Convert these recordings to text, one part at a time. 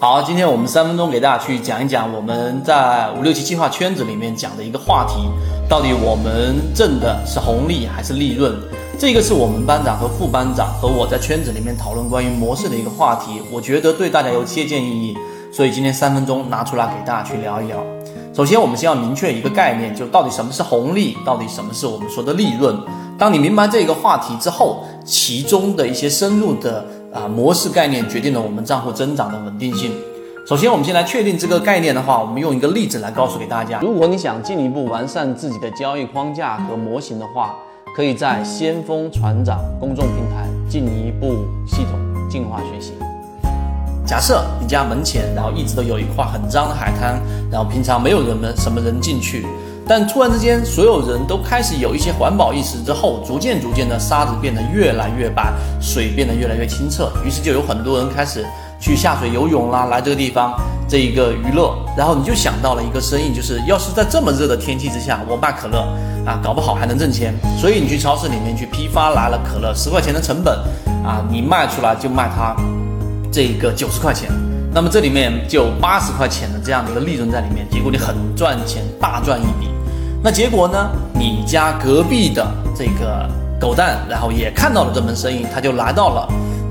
好，今天我们三分钟给大家去讲一讲我们在五六七计划圈子里面讲的一个话题，到底我们挣的是红利还是利润？这个是我们班长和副班长和我在圈子里面讨论关于模式的一个话题，我觉得对大家有借鉴意义，所以今天三分钟拿出来给大家去聊一聊。首先，我们先要明确一个概念，就到底什么是红利，到底什么是我们说的利润。当你明白这个话题之后，其中的一些深入的。啊，模式概念决定了我们账户增长的稳定性。首先，我们先来确定这个概念的话，我们用一个例子来告诉给大家。如果你想进一步完善自己的交易框架和模型的话，可以在先锋船长公众平台进一步系统进化学习。假设你家门前，然后一直都有一块很脏的海滩，然后平常没有人们什么人进去。但突然之间，所有人都开始有一些环保意识之后，逐渐逐渐的沙子变得越来越白，水变得越来越清澈，于是就有很多人开始去下水游泳啦，来这个地方这一个娱乐。然后你就想到了一个生意，就是要是在这么热的天气之下，我卖可乐啊，搞不好还能挣钱。所以你去超市里面去批发来了可乐，十块钱的成本啊，你卖出来就卖它这一个九十块钱。那么这里面就八十块钱的这样的一个利润在里面，结果你很赚钱，大赚一笔。那结果呢？你家隔壁的这个狗蛋，然后也看到了这门生意，他就来到了，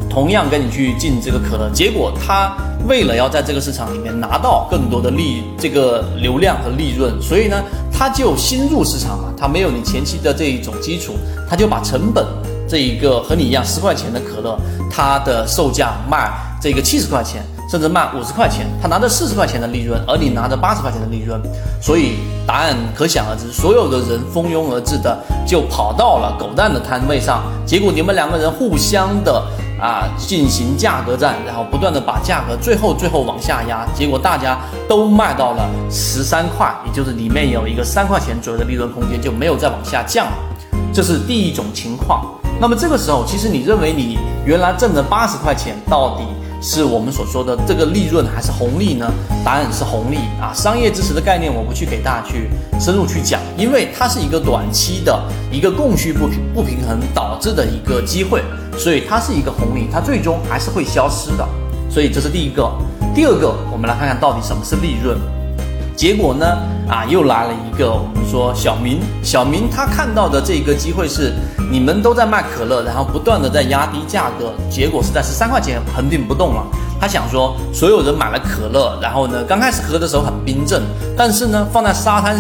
同样跟你去进这个可乐。结果他为了要在这个市场里面拿到更多的利，这个流量和利润，所以呢，他就新入市场嘛，他没有你前期的这一种基础，他就把成本这一个和你一样十块钱的可乐，它的售价卖这个七十块钱。甚至卖五十块钱，他拿着四十块钱的利润，而你拿着八十块钱的利润，所以答案可想而知，所有的人蜂拥而至的就跑到了狗蛋的摊位上，结果你们两个人互相的啊进行价格战，然后不断的把价格最后最后往下压，结果大家都卖到了十三块，也就是里面有一个三块钱左右的利润空间，就没有再往下降了，这是第一种情况。那么这个时候，其实你认为你原来挣的八十块钱到底？是我们所说的这个利润还是红利呢？答案是红利啊！商业知识的概念我不去给大家去深入去讲，因为它是一个短期的一个供需不平不平衡导致的一个机会，所以它是一个红利，它最终还是会消失的。所以这是第一个。第二个，我们来看看到底什么是利润。结果呢？啊，又来了一个。我们说小明，小明他看到的这个机会是，你们都在卖可乐，然后不断的在压低价格，结果是在十三块钱横定不动了。他想说，所有人买了可乐，然后呢，刚开始喝的时候很冰镇，但是呢，放在沙滩